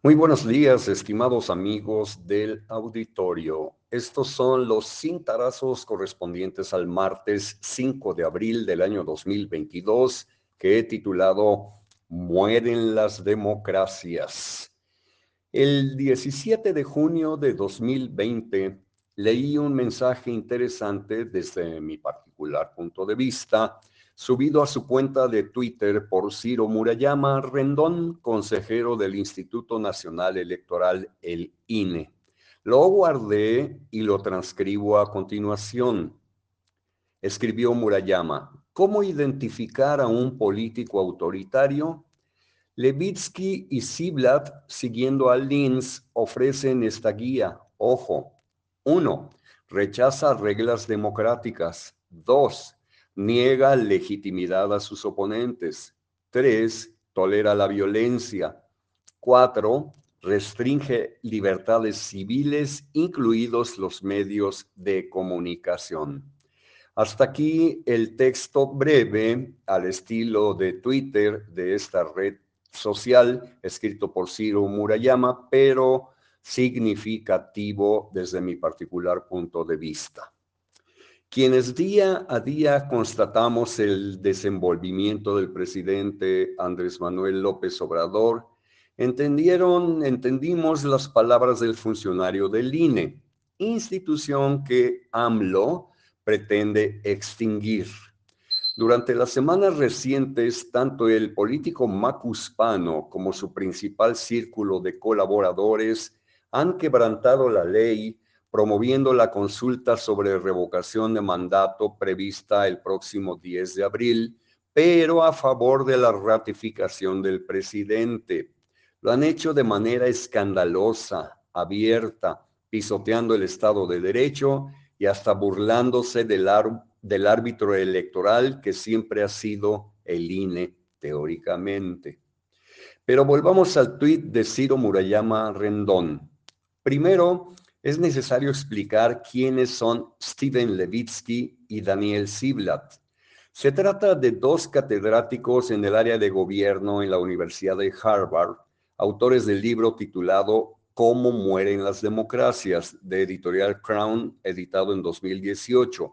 Muy buenos días, estimados amigos del auditorio. Estos son los cintarazos correspondientes al martes 5 de abril del año 2022 que he titulado Mueren las democracias. El 17 de junio de 2020 leí un mensaje interesante desde mi particular punto de vista subido a su cuenta de Twitter por Ciro Murayama Rendón, consejero del Instituto Nacional Electoral, el INE. Lo guardé y lo transcribo a continuación. Escribió Murayama, ¿cómo identificar a un político autoritario? Levitsky y Ziblatt, siguiendo a Linz, ofrecen esta guía. Ojo. Uno, rechaza reglas democráticas. Dos, niega legitimidad a sus oponentes. Tres, tolera la violencia. Cuatro, restringe libertades civiles, incluidos los medios de comunicación. Hasta aquí el texto breve al estilo de Twitter de esta red social, escrito por Ciro Murayama, pero significativo desde mi particular punto de vista. Quienes día a día constatamos el desenvolvimiento del presidente Andrés Manuel López Obrador, entendieron, entendimos las palabras del funcionario del INE, institución que AMLO pretende extinguir. Durante las semanas recientes, tanto el político macuspano como su principal círculo de colaboradores han quebrantado la ley promoviendo la consulta sobre revocación de mandato prevista el próximo 10 de abril, pero a favor de la ratificación del presidente. Lo han hecho de manera escandalosa, abierta, pisoteando el Estado de Derecho y hasta burlándose del, árbitro electoral que siempre ha sido el INE teóricamente. Pero volvamos al tuit de Ciro Murayama Rendón. Primero, es necesario explicar quiénes son Steven Levitsky y Daniel Ziblatt. Se trata de dos catedráticos en el área de gobierno en la Universidad de Harvard, autores del libro titulado Cómo mueren las democracias, de editorial Crown, editado en 2018.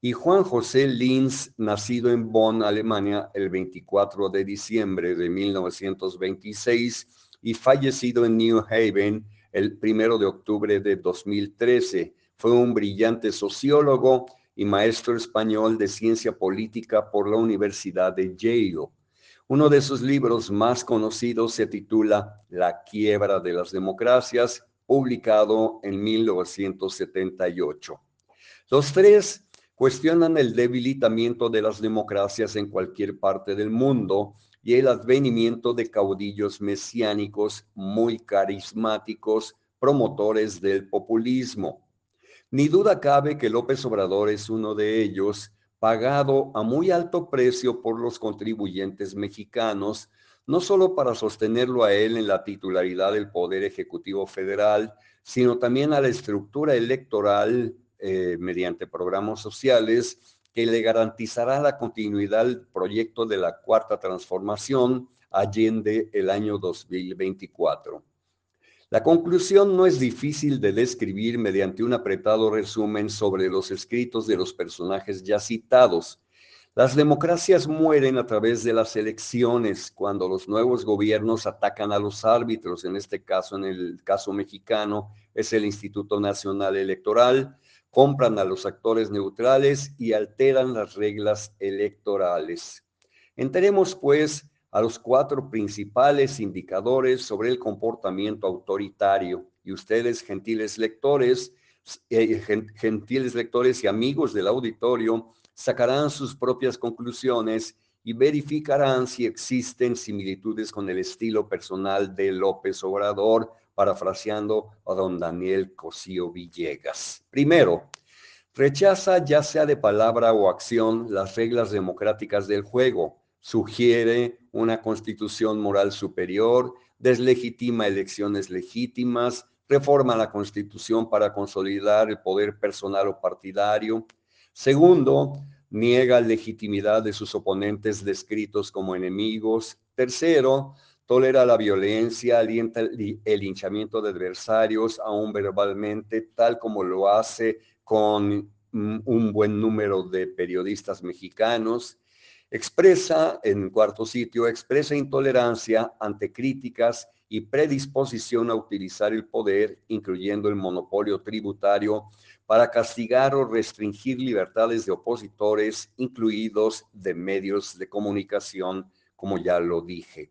Y Juan José Linz, nacido en Bonn, Alemania, el 24 de diciembre de 1926 y fallecido en New Haven, el primero de octubre de 2013. Fue un brillante sociólogo y maestro español de ciencia política por la Universidad de Yale. Uno de sus libros más conocidos se titula La quiebra de las democracias, publicado en 1978. Los tres cuestionan el debilitamiento de las democracias en cualquier parte del mundo y el advenimiento de caudillos mesiánicos muy carismáticos, promotores del populismo. Ni duda cabe que López Obrador es uno de ellos, pagado a muy alto precio por los contribuyentes mexicanos, no solo para sostenerlo a él en la titularidad del Poder Ejecutivo Federal, sino también a la estructura electoral eh, mediante programas sociales que le garantizará la continuidad del proyecto de la Cuarta Transformación allende el año 2024. La conclusión no es difícil de describir mediante un apretado resumen sobre los escritos de los personajes ya citados. Las democracias mueren a través de las elecciones, cuando los nuevos gobiernos atacan a los árbitros, en este caso, en el caso mexicano, es el Instituto Nacional Electoral, compran a los actores neutrales y alteran las reglas electorales. Entremos pues a los cuatro principales indicadores sobre el comportamiento autoritario. Y ustedes, gentiles lectores, eh, gentiles lectores y amigos del auditorio, sacarán sus propias conclusiones y verificarán si existen similitudes con el estilo personal de López Obrador parafraseando a don Daniel Cosío Villegas. Primero, rechaza ya sea de palabra o acción las reglas democráticas del juego, sugiere una constitución moral superior, deslegitima elecciones legítimas, reforma la constitución para consolidar el poder personal o partidario. Segundo, niega legitimidad de sus oponentes descritos como enemigos. Tercero, tolera la violencia, alienta el, linchamiento de adversarios, aún verbalmente, tal como lo hace con un buen número de periodistas mexicanos. Expresa, en cuarto sitio, expresa intolerancia ante críticas y predisposición a utilizar el poder, incluyendo el monopolio tributario, para castigar o restringir libertades de opositores, incluidos de medios de comunicación, como ya lo dije.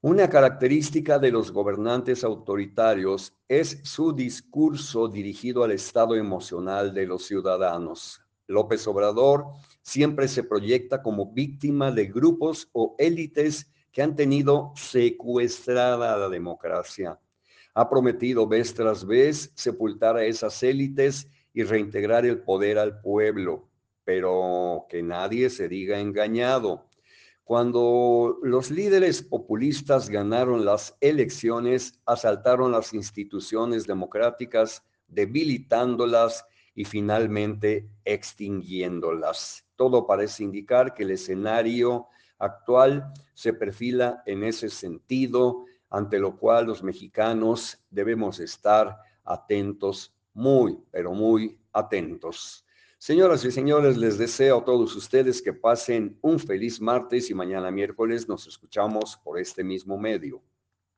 Una característica de los gobernantes autoritarios es su discurso dirigido al estado emocional de los ciudadanos. López Obrador siempre se proyecta como víctima de grupos o élites que han tenido secuestrada la democracia. Ha prometido vez tras vez sepultar a esas élites y reintegrar el poder al pueblo, pero que nadie se diga engañado. Cuando los líderes populistas ganaron las elecciones, asaltaron las instituciones democráticas, debilitándolas y finalmente extinguiéndolas. Todo parece indicar que el escenario actual se perfila en ese sentido, ante lo cual los mexicanos debemos estar atentos, muy, pero muy atentos. Señoras y señores, les deseo a todos ustedes que pasen un feliz martes y mañana miércoles nos escuchamos por este mismo medio.